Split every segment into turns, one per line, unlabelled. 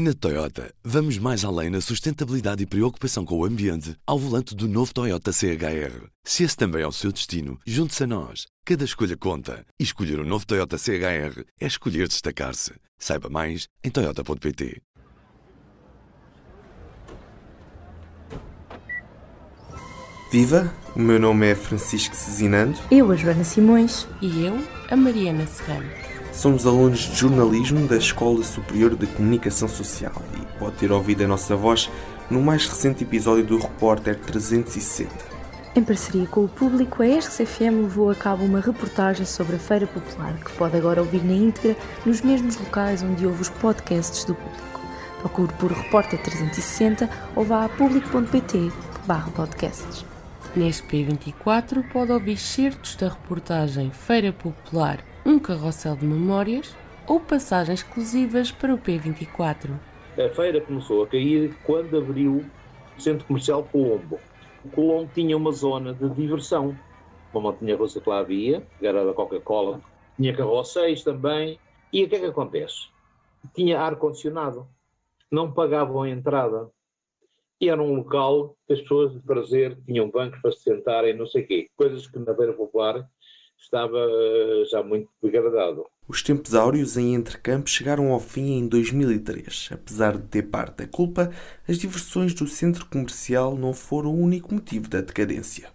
Na Toyota, vamos mais além na sustentabilidade e preocupação com o ambiente ao volante do novo Toyota CHR. Se esse também é o seu destino, junte-se a nós. Cada escolha conta. E escolher o um novo Toyota CHR é escolher destacar-se. Saiba mais em Toyota.pt.
Viva! O meu nome é Francisco Cezinando.
Eu, a Joana Simões.
E eu, a Mariana Serrano.
Somos alunos de jornalismo da Escola Superior de Comunicação Social e pode ter ouvido a nossa voz no mais recente episódio do Repórter 360.
Em parceria com o público, a RCFM levou a cabo uma reportagem sobre a Feira Popular, que pode agora ouvir na íntegra nos mesmos locais onde ouve os podcasts do público. Procure por Repórter 360 ou vá a público.pt podcasts.
Neste P24 pode ouvir certos da reportagem Feira Popular um carrossel de memórias ou passagens exclusivas para o P24.
A feira começou a cair quando abriu o Centro Comercial Colombo. O Colombo tinha uma zona de diversão, como tinha russa que lá havia, era da Coca-Cola, tinha carrosséis também. E o que é que acontece? Tinha ar-condicionado, não pagavam a entrada. E era um local que as pessoas de prazer tinham bancos para se sentarem, não sei o quê. Coisas que na Feira Popular estava eh, já muito degradado.
Os tempos áureos em Entrecampos chegaram ao fim em 2003. Apesar de ter parte da culpa, as diversões do centro comercial não foram o único motivo da decadência.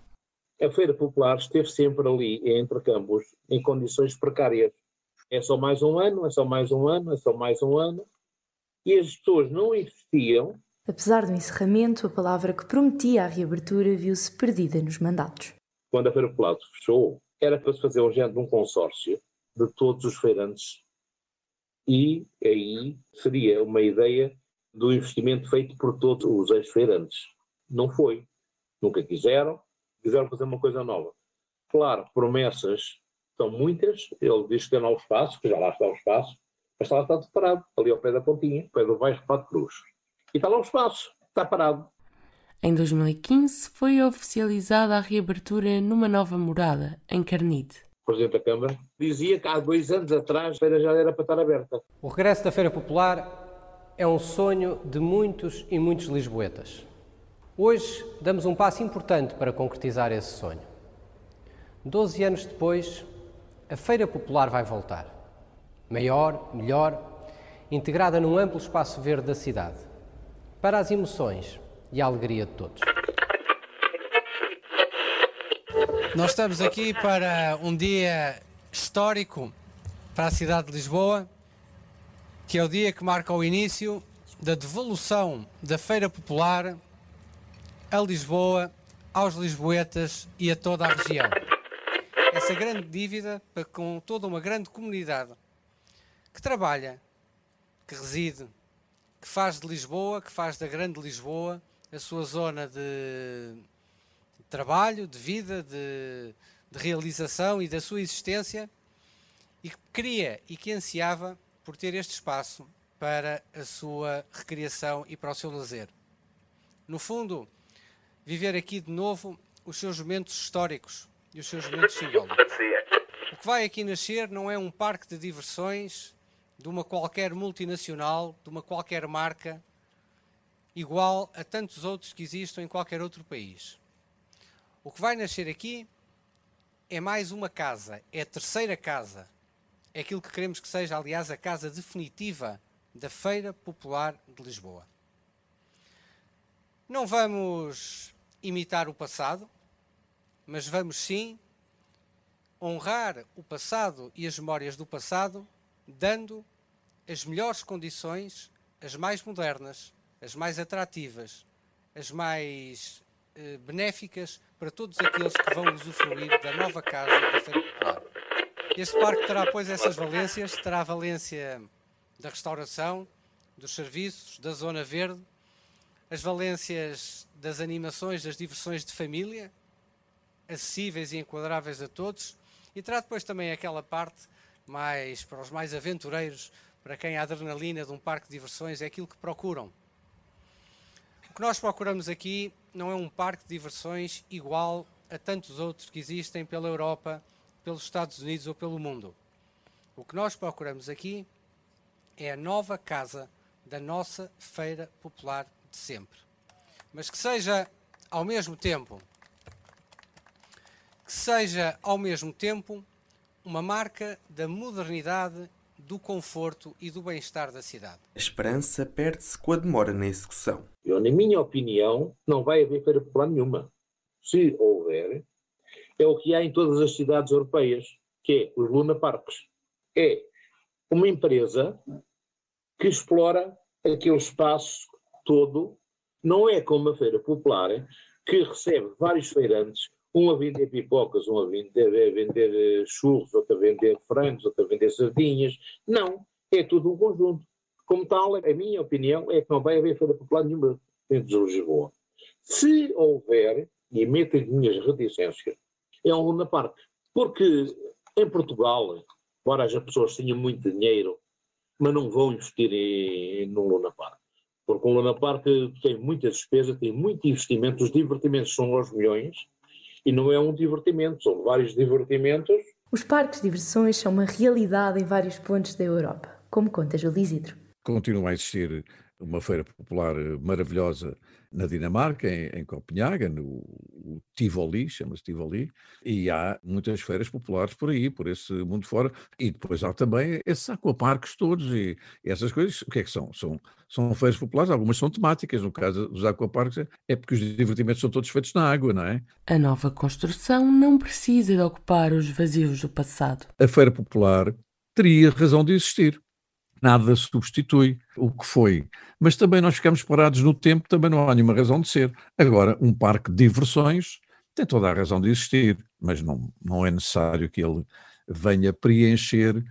A Feira Popular esteve sempre ali, em Entrecampos, em condições precárias. É só mais um ano, é só mais um ano, é só mais um ano. E as pessoas não investiam.
Apesar do encerramento, a palavra que prometia a reabertura viu-se perdida nos mandatos.
Quando a Feira Popular fechou, era para se fazer de um consórcio de todos os feirantes e aí seria uma ideia do investimento feito por todos os ex-feirantes. Não foi. Nunca quiseram. Quiseram fazer uma coisa nova. Claro, promessas são muitas. Ele diz que tem lá o espaço, que já lá está o espaço, mas está lá está parado, ali ao pé da pontinha, ao pé do Baixo Pato Cruz. E está lá o espaço, está parado.
Em 2015 foi oficializada a reabertura numa nova morada, em Carnide.
O Presidente da Câmara dizia que há dois anos atrás a feira já era para estar aberta.
O regresso da Feira Popular é um sonho de muitos e muitos lisboetas. Hoje damos um passo importante para concretizar esse sonho. Doze anos depois, a Feira Popular vai voltar. Maior, melhor, integrada num amplo espaço verde da cidade. Para as emoções, e a alegria de todos.
Nós estamos aqui para um dia histórico para a cidade de Lisboa, que é o dia que marca o início da devolução da Feira Popular a Lisboa, aos lisboetas e a toda a região. Essa grande dívida para com toda uma grande comunidade que trabalha, que reside, que faz de Lisboa, que faz da grande Lisboa a sua zona de trabalho, de vida, de, de realização e da sua existência e que queria e que ansiava por ter este espaço para a sua recriação e para o seu lazer. No fundo, viver aqui de novo os seus momentos históricos e os seus momentos simbólicos. O que vai aqui nascer não é um parque de diversões de uma qualquer multinacional, de uma qualquer marca, igual a tantos outros que existem em qualquer outro país. O que vai nascer aqui é mais uma casa, é a terceira casa. É aquilo que queremos que seja, aliás, a casa definitiva da Feira Popular de Lisboa. Não vamos imitar o passado, mas vamos sim honrar o passado e as memórias do passado, dando as melhores condições, as mais modernas, as mais atrativas, as mais eh, benéficas para todos aqueles que vão usufruir da nova casa da Feira Popular. Este parque terá, pois, essas valências, terá a valência da restauração, dos serviços, da zona verde, as valências das animações, das diversões de família, acessíveis e enquadráveis a todos, e terá depois também aquela parte mais para os mais aventureiros, para quem a adrenalina de um parque de diversões é aquilo que procuram o que nós procuramos aqui não é um parque de diversões igual a tantos outros que existem pela Europa, pelos Estados Unidos ou pelo mundo. O que nós procuramos aqui é a nova casa da nossa feira popular de sempre. Mas que seja ao mesmo tempo que seja ao mesmo tempo uma marca da modernidade, do conforto e do bem-estar da cidade.
A esperança perde-se com a demora na execução.
Eu, na minha opinião, não vai haver feira popular nenhuma. Se houver, é o que há em todas as cidades europeias, que é os Luna Parks. É uma empresa que explora aquele espaço todo, não é como uma feira popular, que recebe vários feirantes, um a vender pipocas, um a vender, a vender eh, churros, outro a vender frangos, outro a vender sardinhas. Não, é tudo um conjunto. Como tal, a minha opinião é que não vai haver feira popular nenhuma dentro de Lisboa. Se houver, e meto as minhas reticências, é um Luna Park. Porque em Portugal, embora as pessoas tenham muito dinheiro, mas não vão investir em, no Luna Park. Porque o Luna Park tem muita despesa, tem muito investimento, os divertimentos são aos milhões, e não é um divertimento, são vários divertimentos.
Os parques de diversões são uma realidade em vários pontos da Europa, como conta Júlio Isidro.
Continua a existir uma feira popular maravilhosa na Dinamarca, em, em Copenhaga, no Tivoli, chama-se Tivoli, e há muitas feiras populares por aí, por esse mundo fora, e depois há também esses aquaparques todos e, e essas coisas, o que é que são? São, são feiras populares, algumas são temáticas, no caso dos aquaparques é porque os divertimentos são todos feitos na água, não é?
A nova construção não precisa de ocupar os vazios do passado.
A feira popular teria razão de existir nada substitui o que foi. Mas também nós ficamos parados no tempo, também não há nenhuma razão de ser. Agora, um parque de diversões tem toda a razão de existir, mas não, não é necessário que ele venha preencher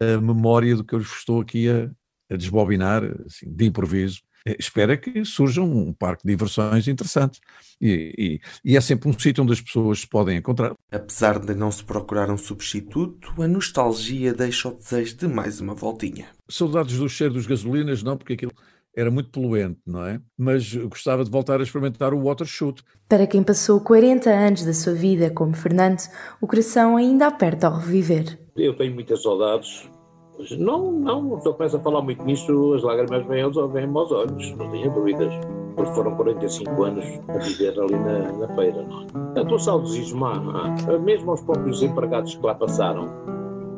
a memória do que eu estou aqui a, a desbobinar, assim, de improviso, espera que surja um parque de diversões interessante. E, e, e, é sempre um sítio onde as pessoas se podem encontrar.
Apesar de não se procurar um substituto, a nostalgia deixa o desejo de mais uma voltinha.
Saudades do cheiro dos gasolinas, não, porque aquilo era muito poluente, não é? Mas gostava de voltar a experimentar o water shoot.
Para quem passou 40 anos da sua vida como Fernando, o coração ainda aperta ao reviver.
Eu tenho muitas saudades não, não, eu começo a falar muito nisso, as lágrimas vêm aos, vêm aos olhos, não tenho dúvidas, porque foram 45 anos a viver ali na, na feira. A tua saudosismo há, há, mesmo aos próprios empregados que lá passaram,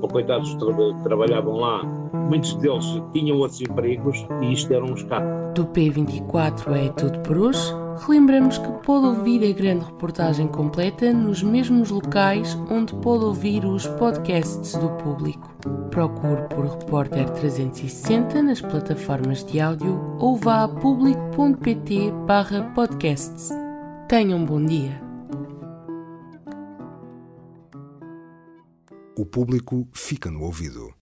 ou coitados que trabalhavam lá, muitos deles tinham outros empregos e isto era um escape.
Do P24 é tudo por hoje. Relembramos que pode ouvir a grande reportagem completa nos mesmos locais onde pode ouvir os podcasts do público. Procure por Repórter 360 nas plataformas de áudio ou vá a público.pt podcasts. Tenham um bom dia.
O público fica no ouvido.